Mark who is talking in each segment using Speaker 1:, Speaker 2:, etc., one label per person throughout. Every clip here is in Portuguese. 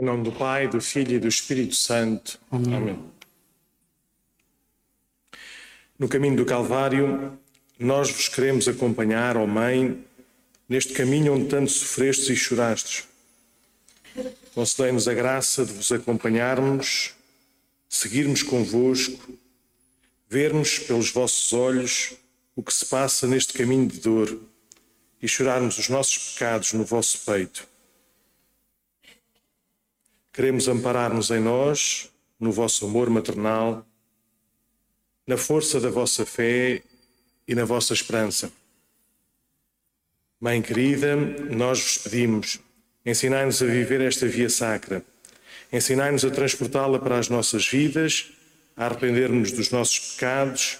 Speaker 1: Em nome do Pai, do Filho e do Espírito Santo.
Speaker 2: Amém.
Speaker 1: Amém. No caminho do Calvário, nós vos queremos acompanhar, ó Mãe, neste caminho onde tanto sofrestes e chorastes. Concedei-nos a graça de vos acompanharmos, seguirmos convosco, vermos pelos vossos olhos o que se passa neste caminho de dor e chorarmos os nossos pecados no vosso peito. Queremos amparar-nos em nós, no vosso amor maternal, na força da vossa fé e na vossa esperança. Mãe querida, nós vos pedimos, ensinai-nos a viver esta via sacra, ensinai-nos a transportá-la para as nossas vidas, a arrepender-nos dos nossos pecados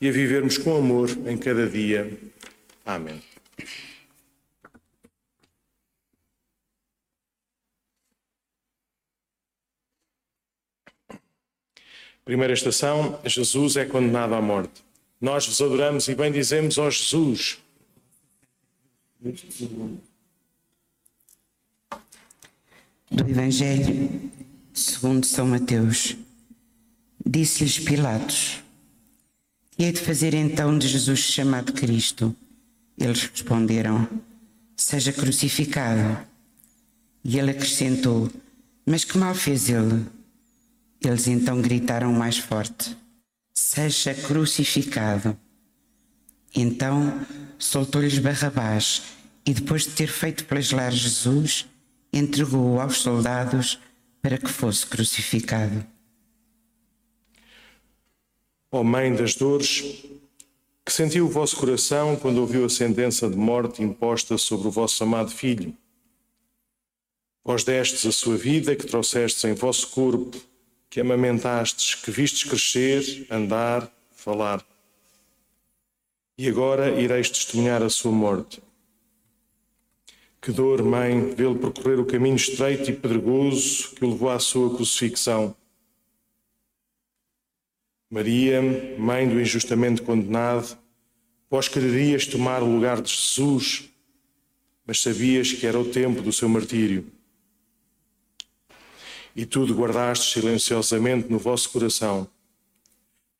Speaker 1: e a vivermos com amor em cada dia. Amém. Primeira estação: Jesus é condenado à morte. Nós vos adoramos e bendizemos, ó Jesus.
Speaker 2: Do Evangelho segundo São Mateus. Disse-lhes Pilatos: Que hei de fazer então de Jesus chamado Cristo? Eles responderam: Seja crucificado. E ele acrescentou: Mas que mal fez ele? Eles então gritaram mais forte: Seja crucificado. Então soltou-lhes Barrabás e, depois de ter feito flagelar Jesus, entregou-o aos soldados para que fosse crucificado.
Speaker 1: Ó Mãe das dores, que sentiu o vosso coração quando ouviu a sentença de morte imposta sobre o vosso amado Filho. Vós destes a sua vida, que trouxestes em vosso corpo, que amamentastes, que vistes crescer, andar, falar. E agora ireis testemunhar a sua morte. Que dor, mãe, vê-lo percorrer o caminho estreito e pedregoso que o levou à sua crucifixão. Maria, mãe do injustamente condenado, vós quererias tomar o lugar de Jesus, mas sabias que era o tempo do seu martírio. E tudo guardastes silenciosamente no vosso coração.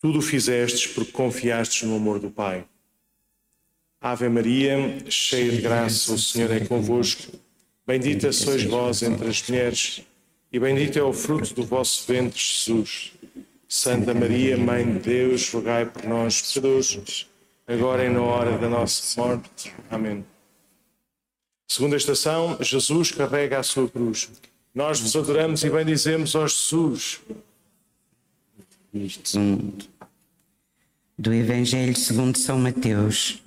Speaker 1: Tudo fizestes porque confiastes no amor do Pai. Ave Maria, cheia de graça, o Senhor é convosco. Bendita sois vós entre as mulheres, e bendito é o fruto do vosso ventre, Jesus. Santa Maria, Mãe de Deus, rogai por nós, pecadores, agora e na hora da nossa morte. Amém. Segunda estação, Jesus carrega a sua cruz. Nós vos adoramos e bendizemos, ó Jesus.
Speaker 2: Do Evangelho segundo São Mateus.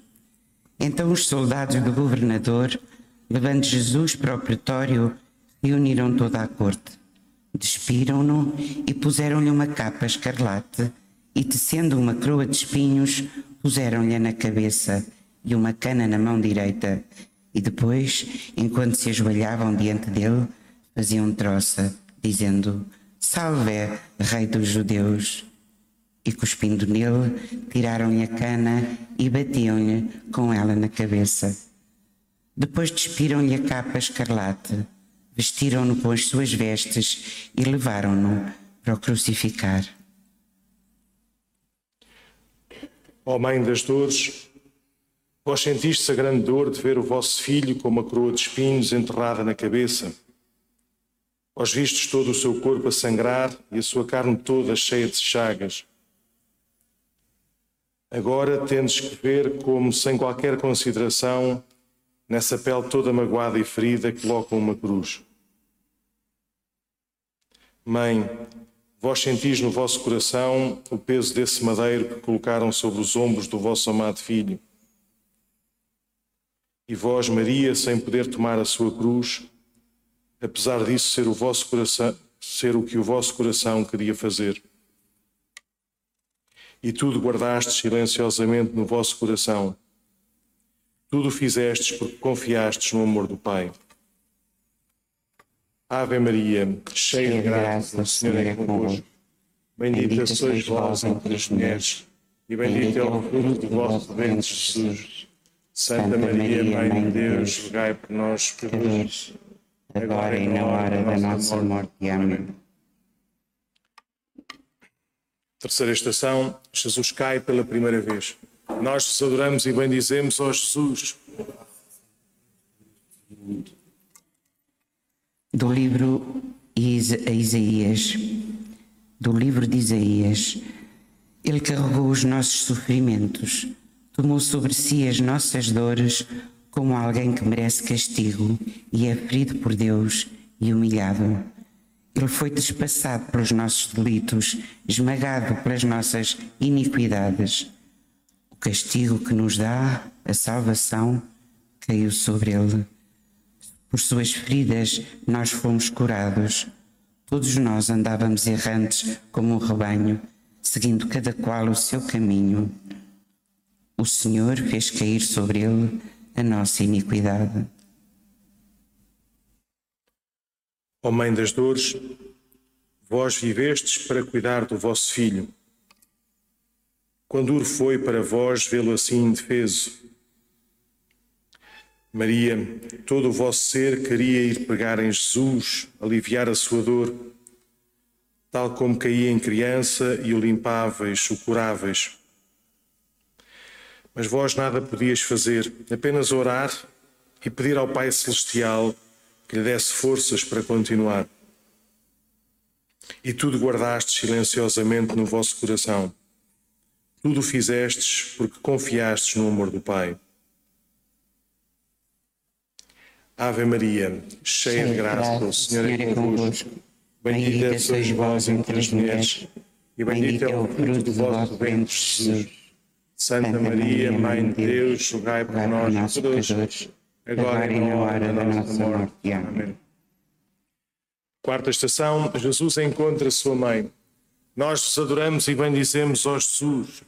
Speaker 2: Então os soldados do governador, levando Jesus para o pretório, reuniram toda a corte. Despiram-no e puseram-lhe uma capa escarlate e, tecendo uma coroa de espinhos, puseram-lhe na cabeça e uma cana na mão direita. E depois, enquanto se ajoelhavam diante dele, faziam troça, dizendo: Salve, Rei dos Judeus! E cuspindo nele, tiraram-lhe a cana e batiam-lhe com ela na cabeça. Depois despiram-lhe a capa escarlate, vestiram-no com as suas vestes e levaram-no para o crucificar.
Speaker 1: Ó Mãe das dores, vós sentistes a grande dor de ver o vosso filho com uma coroa de espinhos enterrada na cabeça. Vós vistes todo o seu corpo a sangrar e a sua carne toda cheia de chagas. Agora tendes que ver como, sem qualquer consideração, nessa pele toda magoada e ferida, colocam uma cruz. Mãe, vós sentis no vosso coração o peso desse madeiro que colocaram sobre os ombros do vosso amado filho. E vós, Maria, sem poder tomar a sua cruz, apesar disso ser o vosso coração, ser o que o vosso coração queria fazer. E tudo guardastes silenciosamente no vosso coração. Tudo fizestes porque confiastes no amor do Pai. Ave Maria, cheia de graça, o Senhor é convosco. Bendita sois vós entre as mulheres, e bendito é o fruto do vosso ventre, Jesus. Santa Maria, Mãe de Deus, rogai por nós, pecadores,
Speaker 2: agora e na hora da nossa morte. Amém.
Speaker 1: Terceira estação, Jesus cai pela primeira vez. Nós vos adoramos e bendizemos, ó Jesus.
Speaker 2: Do livro Isa- Isaías, do livro de Isaías, ele carregou os nossos sofrimentos, tomou sobre si as nossas dores, como alguém que merece castigo e é ferido por Deus e humilhado. Ele foi despassado pelos nossos delitos, esmagado pelas nossas iniquidades. O castigo que nos dá a salvação caiu sobre ele. Por suas feridas nós fomos curados. Todos nós andávamos errantes como um rebanho, seguindo cada qual o seu caminho. O Senhor fez cair sobre ele a nossa iniquidade.
Speaker 1: Ó Mãe das Dores, vós vivestes para cuidar do vosso filho. Quão duro foi para vós vê-lo assim indefeso. Maria, todo o vosso ser queria ir pegar em Jesus, aliviar a sua dor, tal como caía em criança e o limpáveis, o curáveis. Mas vós nada podias fazer, apenas orar e pedir ao Pai Celestial que lhe desse forças para continuar. E tudo guardastes silenciosamente no vosso coração. Tudo fizestes porque confiastes no amor do Pai. Ave Maria, cheia de graça, o Senhor é convosco. Bendita sois vós entre as mulheres, e bendito é o fruto do vosso ventre, Jesus. Santa Maria, Mãe de Deus, rogai por nós, pecadores, agora e na hora da nossa morte. Amém. Quarta estação, Jesus encontra sua mãe. Nós vos adoramos e bendizemos, ó Jesus.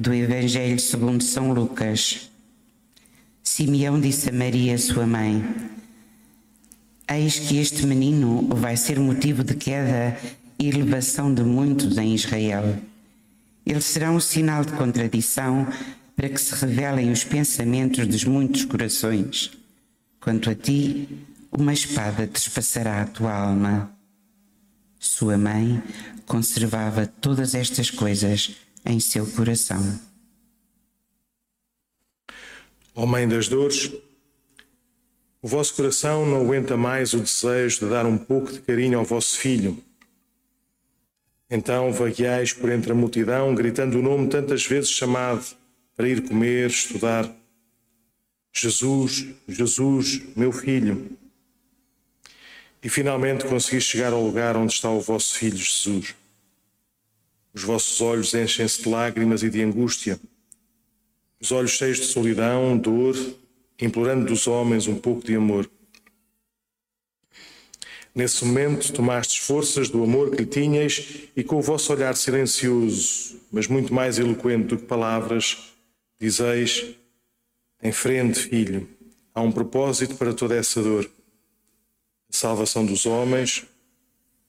Speaker 2: do Evangelho segundo São Lucas. Simeão disse a Maria, sua mãe: Eis que este menino vai ser motivo de queda e elevação de muitos em Israel. Ele será um sinal de contradição para que se revelem os pensamentos dos muitos corações. Quanto a ti, uma espada despassará a tua alma. Sua mãe conservava todas estas coisas em seu coração.
Speaker 1: Ó Mãe das Dores, o vosso coração não aguenta mais o desejo de dar um pouco de carinho ao vosso filho. Então vagueais por entre a multidão, gritando o nome tantas vezes chamado para ir comer, estudar. Jesus, Jesus, meu filho. E finalmente consegui chegar ao lugar onde está o vosso filho Jesus. Os vossos olhos enchem-se de lágrimas e de angústia, os olhos cheios de solidão, dor, implorando dos homens um pouco de amor. Nesse momento tomastes forças do amor que lhe tinhas e com o vosso olhar silencioso, mas muito mais eloquente do que palavras, dizeis: Em frente, filho, há um propósito para toda essa dor. A salvação dos homens,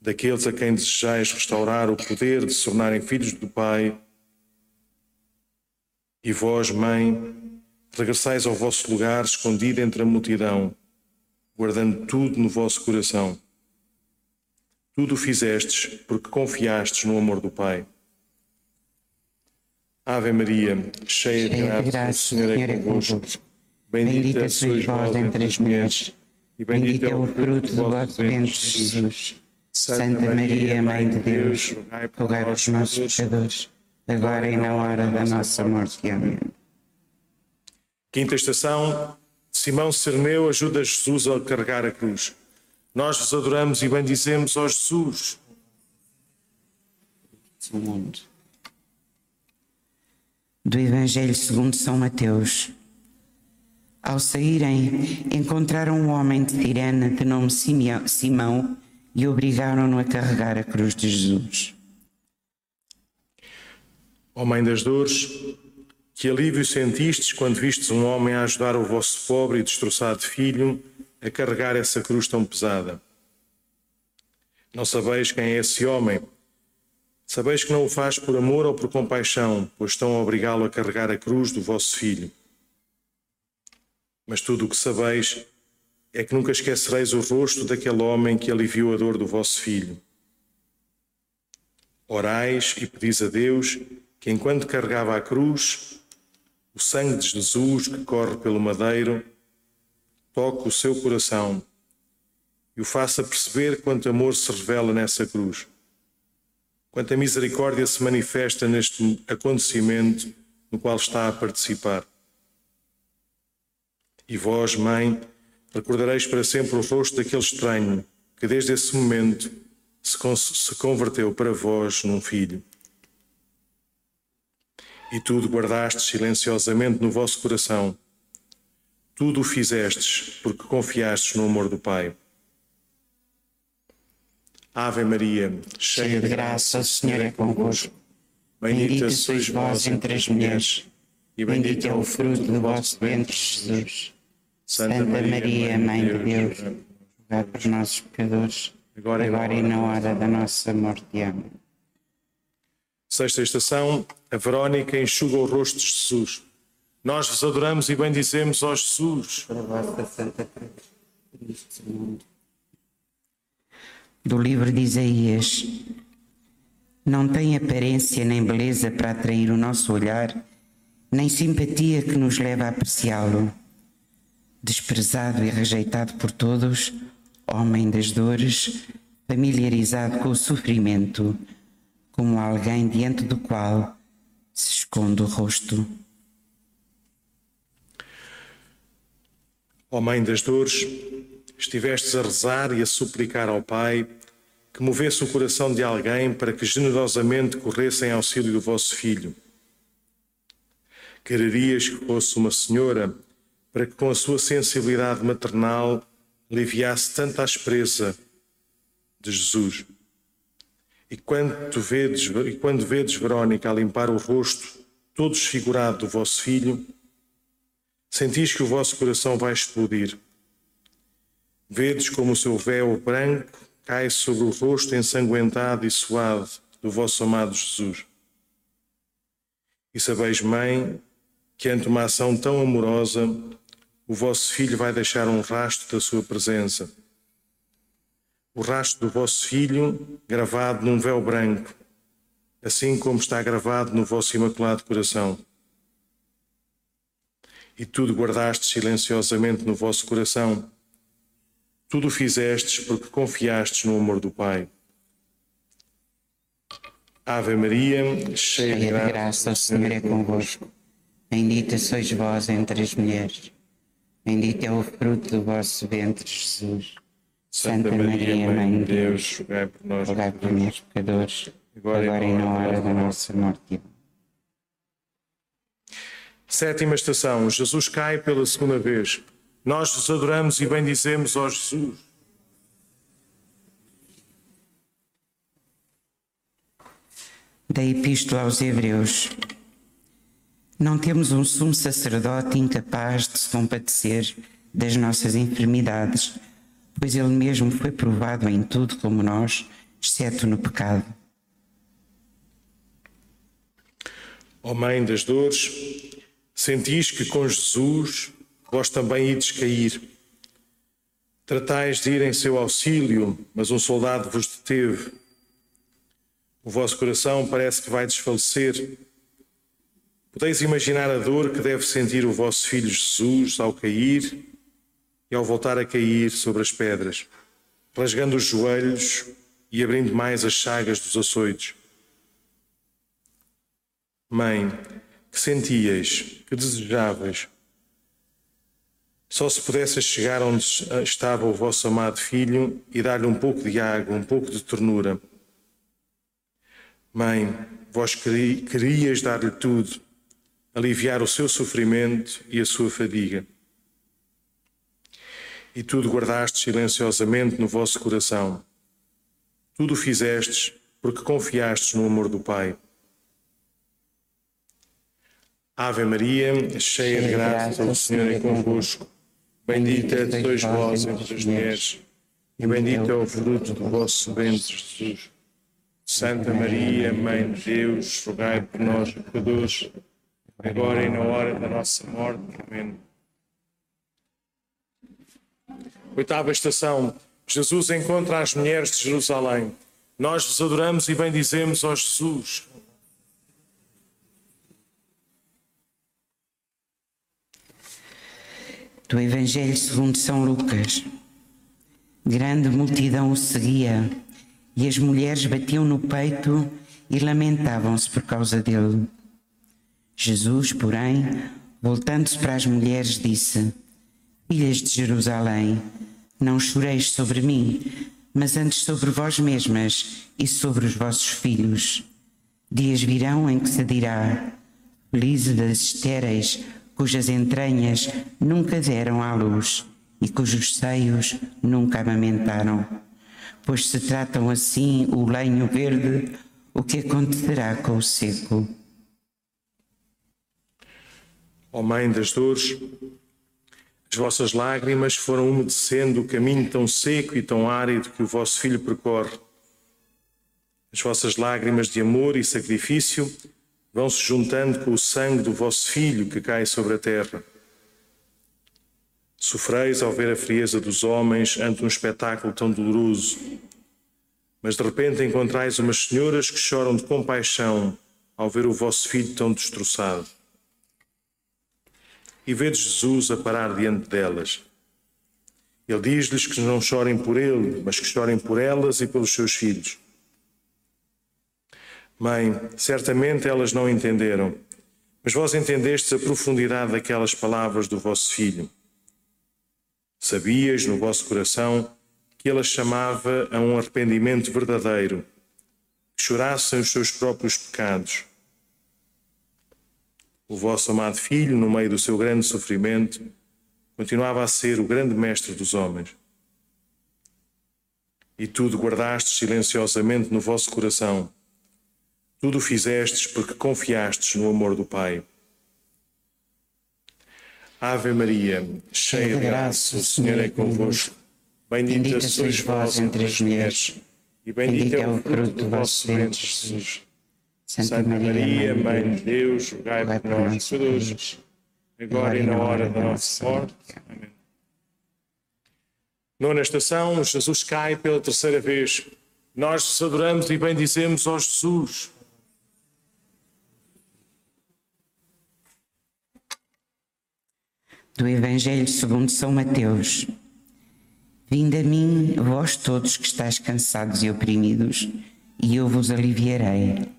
Speaker 1: daqueles a quem desejais restaurar o poder de se tornarem filhos do Pai. E vós, mãe, regressais ao vosso lugar escondido entre a multidão, guardando tudo no vosso coração. Tudo fizestes porque confiastes no amor do Pai. Ave Maria, cheia de
Speaker 2: Cheia de
Speaker 1: graça, o Senhor é convosco. Bendita sois vós entre as mulheres, e
Speaker 2: Bendito é o fruto do vosso ventre, Jesus. Santa Maria, Mãe de Deus, rogai pelos nossos pecadores, agora e na hora da nossa morte. Amém.
Speaker 1: Quinta estação, Simão Cerneu ajuda Jesus a carregar a cruz. Nós vos adoramos e bendizemos, ó Jesus.
Speaker 2: do mundo. Do Evangelho segundo São Mateus. Ao saírem, encontraram um homem de Tirana de nome Simão e obrigaram-no a carregar a cruz de Jesus.
Speaker 1: Ó Mãe das Dores, que alívio sentistes quando vistes um homem a ajudar o vosso pobre e destroçado filho a carregar essa cruz tão pesada. Não sabeis quem é esse homem. Sabeis que não o faz por amor ou por compaixão, pois estão a obrigá-lo a carregar a cruz do vosso filho. Mas tudo o que sabeis é que nunca esquecereis o rosto daquele homem que aliviou a dor do vosso filho. Orais e pedis a Deus que, enquanto carregava a cruz, o sangue de Jesus que corre pelo madeiro toque o seu coração e o faça perceber quanto amor se revela nessa cruz, quanta misericórdia se manifesta neste acontecimento no qual está a participar. E vós, mãe, recordareis para sempre o rosto daquele estranho que desde esse momento se converteu para vós num filho. E tudo guardastes silenciosamente no vosso coração. Tudo o fizestes porque confiastes no amor do Pai. Ave Maria, cheia de graça, o Senhor é convosco. Bendita sois vós entre as mulheres, e bendito é o fruto do vosso ventre, Jesus.
Speaker 2: Santa Maria, Mãe de Deus, rogai por nós pecadores, agora, e na hora da nossa morte. Amém.
Speaker 1: Sexta estação, a Verónica enxuga o rosto de Jesus. Nós vos adoramos e bendizemos, ó Jesus.
Speaker 2: Para a vossa Santa Cruz. Do livro de Isaías. Não tem aparência nem beleza para atrair o nosso olhar, nem simpatia que nos leva a apreciá-lo desprezado e rejeitado por todos, homem das dores, familiarizado com o sofrimento, como alguém diante do qual se esconde o rosto.
Speaker 1: Ó Mãe das dores, estivestes a rezar e a suplicar ao Pai que movesse o coração de alguém para que generosamente corresse em auxílio do vosso filho. Quererias que fosse uma senhora para que com a sua sensibilidade maternal aliviasse tanta aspereza de Jesus. E quando vedes, e quando vedes Verónica a limpar o rosto todo desfigurado do vosso filho, sentis que o vosso coração vai explodir. Vedes como o seu véu branco cai sobre o rosto ensanguentado e suado do vosso amado Jesus. E sabeis, mãe, que ante uma ação tão amorosa, o vosso filho vai deixar um rastro da sua presença. O rastro do vosso filho gravado num véu branco, assim como está gravado no vosso imaculado coração. E tudo guardaste silenciosamente no vosso coração. Tudo fizestes porque confiastes no amor do Pai. Ave Maria, cheia de graça,
Speaker 2: o Senhor é convosco. Bendita sois vós entre as mulheres Bendito é o fruto do vosso ventre, Jesus.
Speaker 1: Santa, Santa Maria, Mãe de Deus, rogai por nós,
Speaker 2: rogai por nós pecadores, agora, agora e na hora da nossa morte.
Speaker 1: Sétima estação. Jesus cai pela segunda vez. Nós vos adoramos e bendizemos, ó Jesus.
Speaker 2: Da Epístola aos Hebreus. Não temos um sumo sacerdote incapaz de se compadecer das nossas enfermidades, pois ele mesmo foi provado em tudo como nós, exceto no pecado.
Speaker 1: Ó oh Mãe das dores, sentis que com Jesus vós também ides cair. Tratais de ir em seu auxílio, mas um soldado vos deteve. O vosso coração parece que vai desfalecer Podeis imaginar a dor que deve sentir o vosso filho Jesus ao cair e ao voltar a cair sobre as pedras, rasgando os joelhos e abrindo mais as chagas dos açoites. Mãe, que sentias, que desejavas, só se pudesse chegar onde estava o vosso amado filho e dar-lhe um pouco de água, um pouco de ternura. Mãe, vós querias dar-lhe tudo, aliviar o seu sofrimento e a sua fadiga. E tudo guardastes silenciosamente no vosso coração. Tudo fizestes porque confiastes no amor do Pai. Ave Maria, cheia de graça, o Senhor é convosco. Bendita sois vós entre as mulheres, e bendito é o fruto do vosso ventre, Jesus. Santa Maria, Mãe de Deus, rogai por nós, pecadores, agora e na hora da nossa morte. Amém. Oitava estação. Jesus encontra as mulheres de Jerusalém. Nós vos adoramos e bendizemos, ó Jesus.
Speaker 2: Do Evangelho segundo São Lucas. Grande multidão o seguia, e as mulheres batiam no peito e lamentavam-se por causa dele. Jesus, porém, voltando-se para as mulheres, disse: Filhas de Jerusalém, não choreis sobre mim, mas antes sobre vós mesmas e sobre os vossos filhos. Dias virão em que se dirá: Felizes das estéreis, cujas entranhas nunca deram à luz e cujos seios nunca amamentaram. Pois se tratam assim o lenho verde, o que acontecerá com o seco?
Speaker 1: Ó oh Mãe das Dores, as vossas lágrimas foram umedecendo o caminho tão seco e tão árido que o vosso filho percorre. As vossas lágrimas de amor e sacrifício vão se juntando com o sangue do vosso filho que cai sobre a terra. Sofreis ao ver a frieza dos homens ante um espetáculo tão doloroso. Mas de repente encontrais umas senhoras que choram de compaixão ao ver o vosso filho tão destroçado. E vedes Jesus a parar diante delas. Ele diz-lhes que não chorem por ele, mas que chorem por elas e pelos seus filhos. Mãe, certamente elas não entenderam, mas vós entendestes a profundidade daquelas palavras do vosso filho. Sabias no vosso coração que ele chamava a um arrependimento verdadeiro, que chorassem os seus próprios pecados. O vosso amado filho, no meio do seu grande sofrimento, continuava a ser o grande mestre dos homens. E tudo guardastes silenciosamente no vosso coração. Tudo fizestes porque confiastes no amor do Pai. Ave Maria, cheia de graça, o Senhor é convosco. Bendita sois vós entre as mulheres, e bendito é o fruto do vosso ventre, Jesus. Santa Maria, Mãe de Deus, rogai por nós, pecadores, agora e na hora da nossa morte. Amém. Nona estação, Jesus cai pela terceira vez. Nós adoramos e bendizemos ó Jesus.
Speaker 2: Do Evangelho segundo São Mateus. Vinde a mim, vós todos que estáis cansados e oprimidos, e eu vos aliviarei.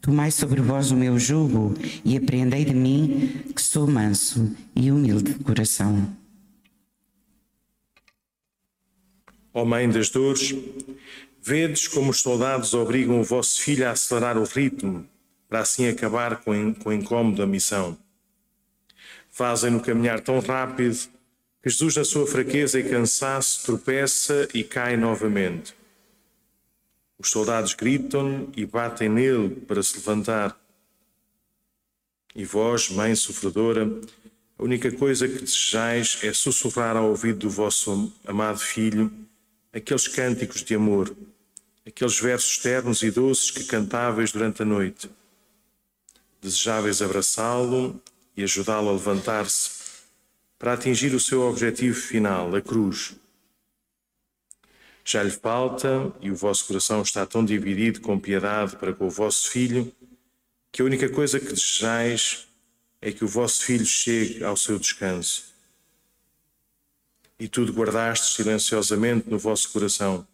Speaker 2: Tomai sobre vós o meu jugo e aprendei de mim, que sou manso e humilde de coração.
Speaker 1: Ó Mãe das Dores, vedes como os soldados obrigam o vosso filho a acelerar o ritmo, para assim acabar com, o incômodo da missão fazem-no caminhar tão rápido que Jesus, na sua fraqueza e cansaço, tropeça e cai novamente. Os soldados gritam e batem nele para se levantar. E vós, mãe sofredora, a única coisa que desejais é sussurrar ao ouvido do vosso amado filho aqueles cânticos de amor, aqueles versos ternos e doces que cantáveis durante a noite. Desejáveis abraçá-lo e ajudá-lo a levantar-se para atingir o seu objetivo final, a cruz. Já lhe falta e o vosso coração está tão dividido com piedade para com o vosso filho que a única coisa que desejais é que o vosso filho chegue ao seu descanso. E tudo guardastes silenciosamente no vosso coração.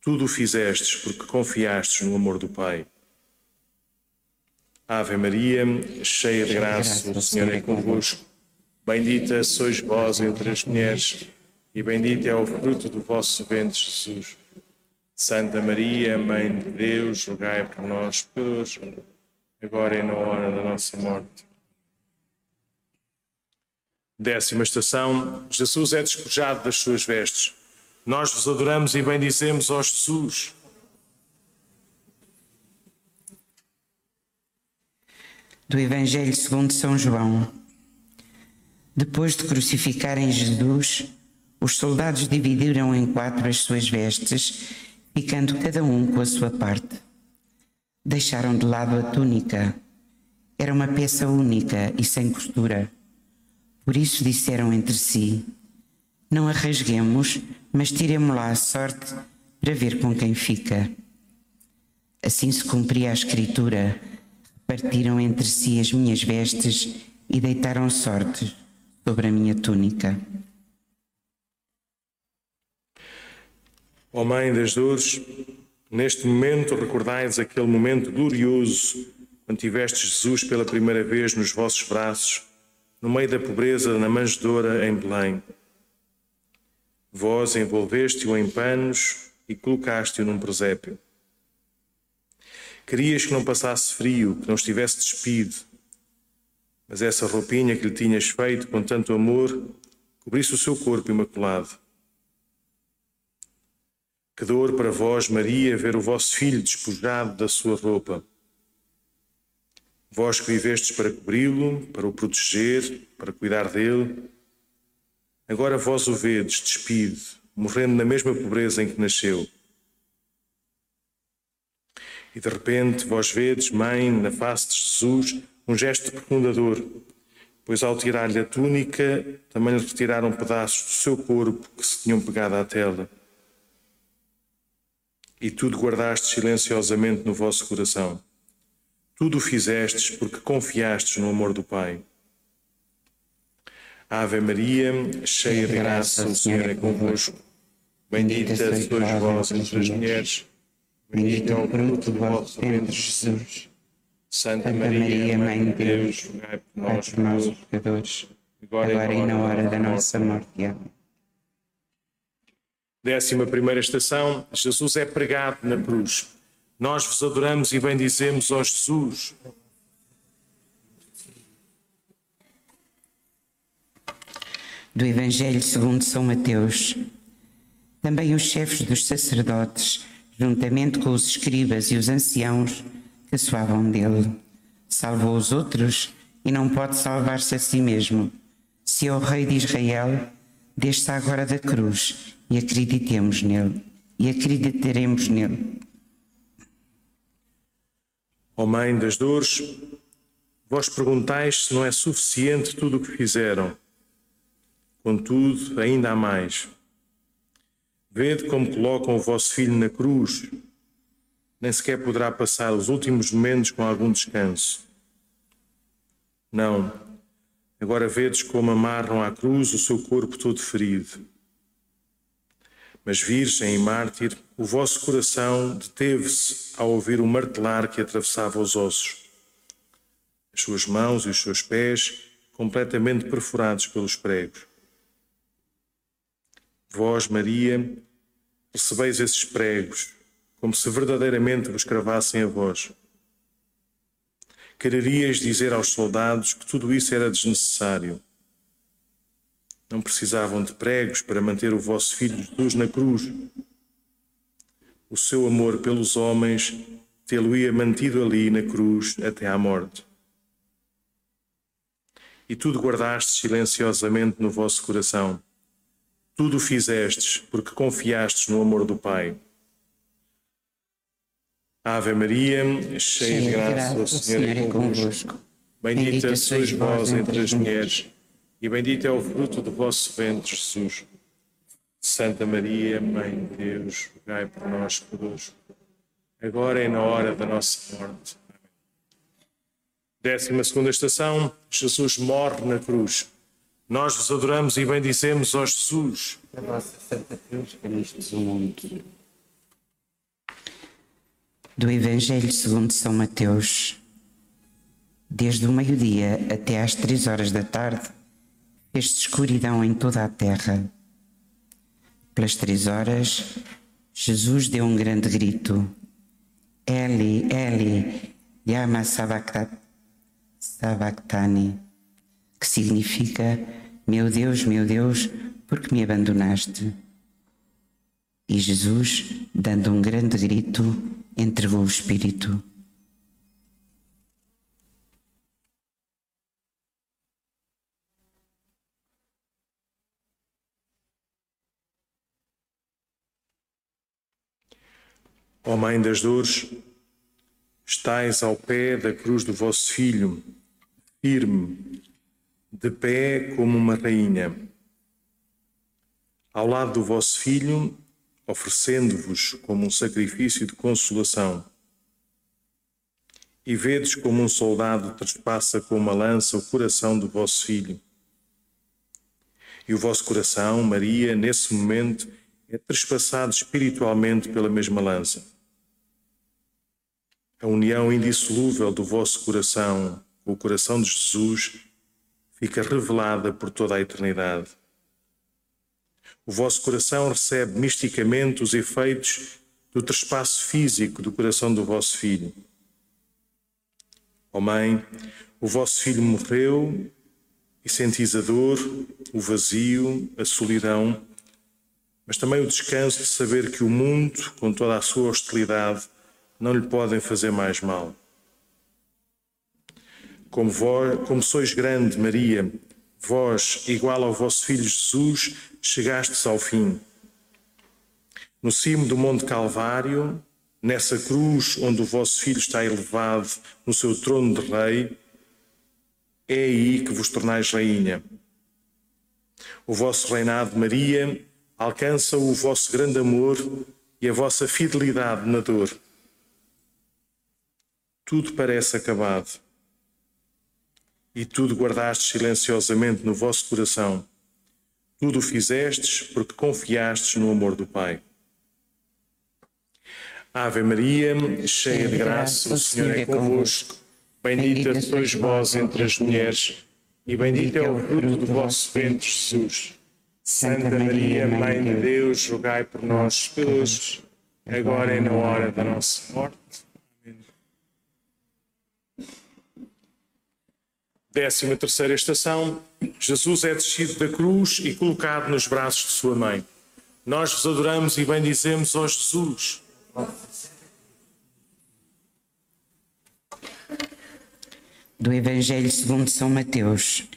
Speaker 1: Tudo o fizestes porque confiastes no amor do Pai. Ave Maria, cheia de graça, o Senhor é convosco. Bendita sois vós entre as mulheres, e bendito é o fruto do vosso ventre, Jesus. Santa Maria, Mãe de Deus, rogai por nós, pecadores, agora e na hora da nossa morte. Décima estação: Jesus é despojado das suas vestes. Nós vos adoramos e bendizemos, ó Jesus.
Speaker 2: Do Evangelho segundo São João. Depois de crucificarem Jesus, os soldados dividiram em quatro as suas vestes, ficando cada um com a sua parte. Deixaram de lado a túnica. Era uma peça única e sem costura. Por isso disseram entre si: Não a rasguemos, mas tiremo-la à sorte para ver com quem fica. Assim se cumpria a Escritura: partiram entre si as minhas vestes e deitaram sorte sobre a minha túnica.
Speaker 1: Ó Mãe das Dores, neste momento recordai-vos aquele momento glorioso quando tiveste Jesus pela primeira vez nos vossos braços, no meio da pobreza, na manjedoura em Belém. Vós envolveste-o em panos e colocaste-o num presépio. Querias que não passasse frio, que não estivesse despido, mas essa roupinha que lhe tinhas feito com tanto amor cobrisse o seu corpo imaculado. Que dor para vós, Maria, ver o vosso filho despojado da sua roupa. Vós que vivestes para cobri-lo, para o proteger, para cuidar dele, agora vós o vedes despido, morrendo na mesma pobreza em que nasceu. E de repente vós vedes, mãe, na face de Jesus, um gesto profundador, pois ao tirar-lhe a túnica, também lhe retiraram pedaços do seu corpo que se tinham pegado à tela e tudo guardaste silenciosamente no vosso coração. Tudo fizestes porque confiastes no amor do Pai. Ave Maria, cheia de graça, o Senhor é convosco. Bendita sois vós entre as mulheres, bendito é o fruto do vosso ventre, Jesus. Santa Maria, Mãe de Deus, rogai por nós, pecadores, agora e na hora da nossa morte. Amém. Décima primeira estação, Jesus é pregado na cruz. Nós vos adoramos e bendizemos, ó Jesus.
Speaker 2: Do Evangelho segundo São Mateus. Também os chefes dos sacerdotes, juntamente com os escribas e os anciãos, caçoavam dele. Salvou os outros e não pode salvar-se a si mesmo. Se é o Rei de Israel, desça agora da cruz e acreditemos nele e acreditaremos nele.
Speaker 1: Ó oh Mãe das Dores, vós perguntais se não é suficiente tudo o que fizeram. Contudo, ainda há mais. Vede como colocam o vosso filho na cruz. Nem sequer poderá passar os últimos momentos com algum descanso. Não. Agora vedes como amarram à cruz o seu corpo todo ferido mas, Virgem e Mártir, o vosso coração deteve-se ao ouvir o martelar que atravessava os ossos. As suas mãos e os seus pés completamente perfurados pelos pregos. Vós, Maria, recebeis esses pregos como se verdadeiramente vos cravassem a vós. Quererias dizer aos soldados que tudo isso era desnecessário não precisavam de pregos para manter o vosso Filho Jesus na cruz. O seu amor pelos homens tê-lo-ia mantido ali na cruz até à morte. E tudo guardastes silenciosamente no vosso coração. Tudo fizestes porque confiastes no amor do Pai. Ave Maria, cheia de graça, o Senhor é convosco. Bendita sois vós entre as mulheres e bendito é o fruto do vosso ventre, Jesus. Santa Maria, Mãe de Deus, rogai por nós, pecadores, agora e na hora da nossa morte. Décima segunda estação, Jesus morre na cruz. Nós vos adoramos e bendizemos, ó Jesus.
Speaker 2: A vossa Santa Cruz, Cristo do mundo. Do Evangelho segundo São Mateus. Desde o meio-dia até às três horas da tarde, fez escuridão em toda a terra. Pelas três horas, Jesus deu um grande grito. Eli, Eli, Yama Sabachthani, que significa Meu Deus, meu Deus, por que me abandonaste? E Jesus, dando um grande grito, entregou o Espírito.
Speaker 1: Ó Mãe das Dores, estais ao pé da cruz do vosso Filho, firme, de pé como uma rainha. ao lado do vosso filho, oferecendo-vos como um sacrifício de consolação. E vedes como um soldado trespassa com uma lança o coração do vosso filho. E o vosso coração, Maria, nesse momento, é trespassado espiritualmente pela mesma lança. A união indissolúvel do vosso coração com o coração de Jesus fica revelada por toda a eternidade. O vosso coração recebe misticamente os efeitos do trespasso físico do coração do vosso filho. Ó oh Mãe, o vosso filho morreu e sentis a dor, o vazio, a solidão, mas também o descanso de saber que o mundo, com toda a sua hostilidade, não lhe podem fazer mais mal. Como, vós, como sois grande, Maria, vós, igual ao vosso Filho Jesus, chegastes ao fim. No cimo do Monte Calvário, nessa cruz onde o vosso Filho está elevado no seu trono de Rei, é aí que vos tornais rainha. O vosso reinado, Maria, alcança o vosso grande amor e a vossa fidelidade na dor. Tudo parece acabado e tudo guardastes silenciosamente no vosso coração. Tudo fizestes porque confiastes no amor do Pai. Ave Maria, cheia de graça, o Senhor é convosco. Bendita sois vós entre as mulheres, e bendito é o fruto do vosso ventre, Jesus. Santa Maria, Mãe de Deus, rogai por nós, pecadores, agora e na hora da nossa morte. Décima terceira estação, Jesus é descido da cruz e colocado nos braços de sua mãe. Nós vos adoramos e bendizemos, ó Jesus.
Speaker 2: Do Evangelho segundo São Mateus.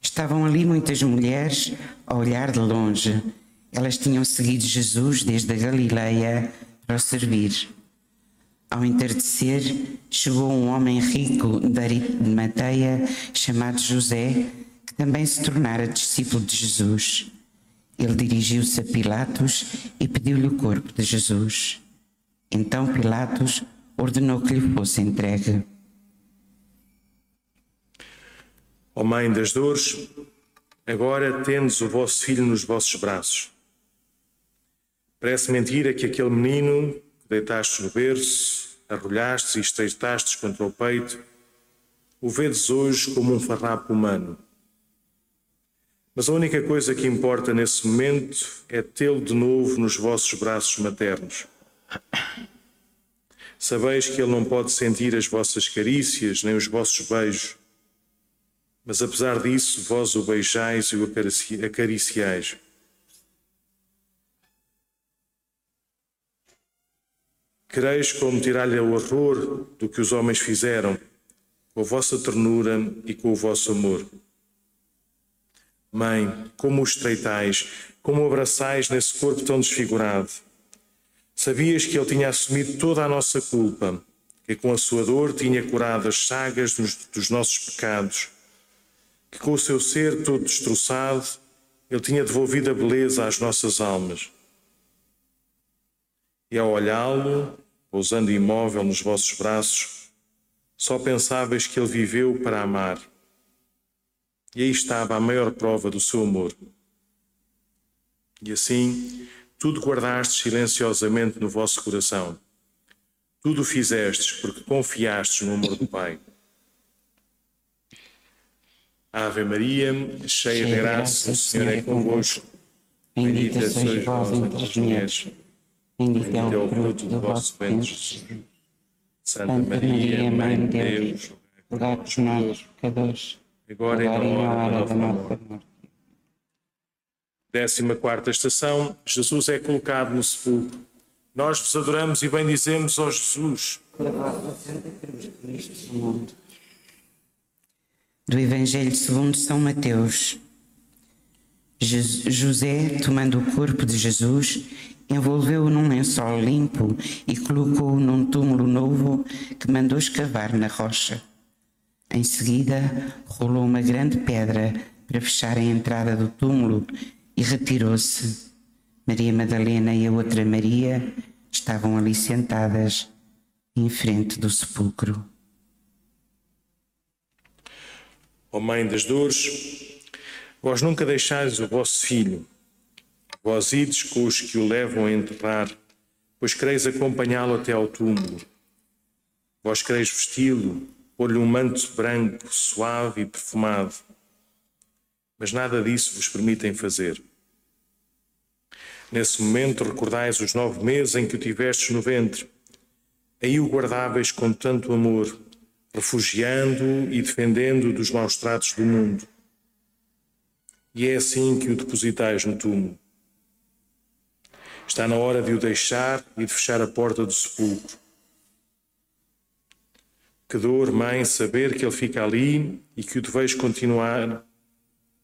Speaker 2: Estavam ali muitas mulheres a olhar de longe. Elas tinham seguido Jesus desde a Galileia para o servir. Ao entardecer, chegou um homem rico de Arimateia chamado José, que também se tornara discípulo de Jesus. Ele dirigiu-se a Pilatos e pediu-lhe o corpo de Jesus. Então Pilatos ordenou que lhe fosse entregue.
Speaker 1: Ó oh Mãe das Dores, agora tendes o vosso filho nos vossos braços. Parece mentira que aquele menino deitastes no berço, arrulhastes e estreitastes contra o peito, o vedes hoje como um farrapo humano. Mas a única coisa que importa nesse momento é tê-lo de novo nos vossos braços maternos. Sabeis que ele não pode sentir as vossas carícias nem os vossos beijos, mas apesar disso, vós o beijais e o acariciais. Quereis como tirar-lhe o horror do que os homens fizeram, com a vossa ternura e com o vosso amor. Mãe, como o estreitais, como o abraçais nesse corpo tão desfigurado. Sabias que ele tinha assumido toda a nossa culpa, que com a sua dor tinha curado as chagas dos, dos nossos pecados, que com o seu ser todo destroçado, ele tinha devolvido a beleza às nossas almas. E ao olhá-lo, pousando imóvel nos vossos braços, só pensáveis que ele viveu para amar. E aí estava a maior prova do seu amor. E assim, tudo guardastes silenciosamente no vosso coração. Tudo fizestes porque confiastes no amor do Pai. Ave Maria, cheia de graça, o Senhor é convosco. Bendita sois vós entre as mulheres
Speaker 2: Bendito é o fruto do vosso ventre, Santa Maria, Mãe de Deus, rogai por nós, pecadores, agora e na hora da nossa morte.
Speaker 1: Décima quarta estação, Jesus é colocado no sepulcro. Nós vos adoramos e bendizemos, ó Jesus.
Speaker 2: Do Evangelho segundo São Mateus. José, tomando o corpo de Jesus, envolveu-o num lençol limpo e colocou-o num túmulo novo que mandou escavar na rocha. Em seguida, rolou uma grande pedra para fechar a entrada do túmulo e retirou-se. Maria Madalena e a outra Maria estavam ali sentadas em frente do sepulcro.
Speaker 1: Ó Mãe das Dores, vós nunca deixais o vosso filho, vós ides com os que o levam a enterrar, pois quereis acompanhá-lo até ao túmulo. Vós quereis vesti-lo, pôr-lhe um manto branco, suave e perfumado, mas nada disso vos permitem fazer. Nesse momento recordais os nove meses em que o tivestes no ventre, aí o guardáveis com tanto amor, refugiando e defendendo dos maus tratos do mundo. E é assim que o depositais no túmulo. Está na hora de o deixar e de fechar a porta do sepulcro. Que dor, mãe, saber que ele fica ali e que o deveis continuar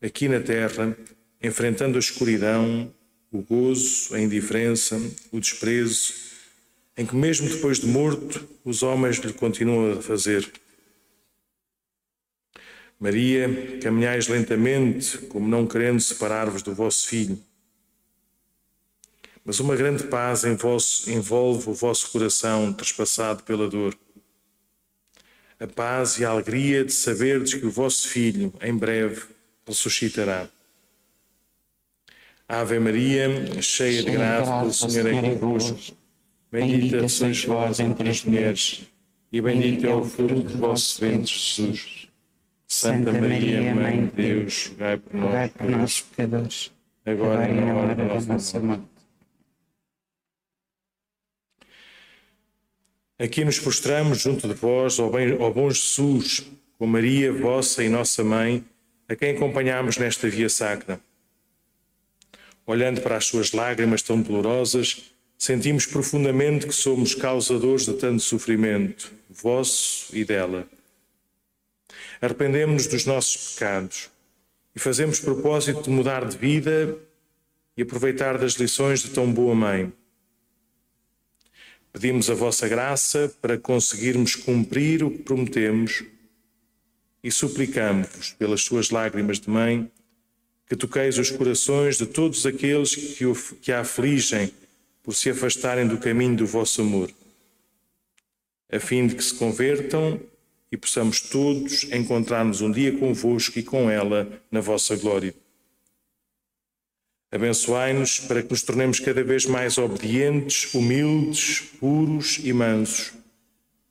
Speaker 1: aqui na terra, enfrentando a escuridão, o gozo, a indiferença, o desprezo, em que mesmo depois de morto, os homens lhe continuam a fazer. Maria, caminhais lentamente, como não querendo separar-vos do vosso filho. Mas uma grande paz envolve o vosso coração trespassado pela dor. A paz e a alegria de saberdes que o vosso filho, em breve, ressuscitará. Ave Maria, cheia de graça, o Senhor é convosco. Bendita sois vós entre as mulheres, e bendito é o fruto do vosso ventre, Jesus. Santa Maria, Mãe de Deus, rogai por nós, por nós pecadores, agora e na hora da nossa morte. Aqui nos prostramos junto de vós, ó, bem, ó bom Jesus, com Maria, vossa e nossa Mãe, a quem acompanhamos nesta via sacra. Olhando para as suas lágrimas tão dolorosas, sentimos profundamente que somos causadores de tanto sofrimento, vosso e dela. Arrependemos-nos dos nossos pecados e fazemos propósito de mudar de vida e aproveitar das lições de tão boa mãe. Pedimos a vossa graça para conseguirmos cumprir o que prometemos e suplicamos-vos, pelas suas lágrimas de mãe, que toqueis os corações de todos aqueles que, o, que a afligem por se afastarem do caminho do vosso amor, a fim de que se convertam e possamos todos encontrar-nos um dia convosco e com ela na vossa glória. Abençoai-nos para que nos tornemos cada vez mais obedientes, humildes, puros e mansos,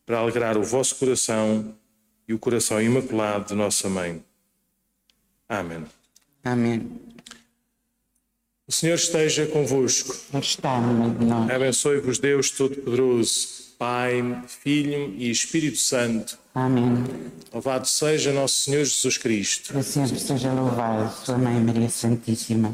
Speaker 1: para alegrar o vosso coração e o coração imaculado de nossa Mãe. Amém.
Speaker 2: Amém.
Speaker 1: O Senhor esteja convosco.
Speaker 2: Está no meio de nós.
Speaker 1: Abençoe-vos Deus Todo-Poderoso, Pai, Filho e Espírito Santo.
Speaker 2: Amém.
Speaker 1: Louvado seja nosso Senhor Jesus Cristo.
Speaker 2: Para sempre seja louvado, Sua Mãe Maria Santíssima.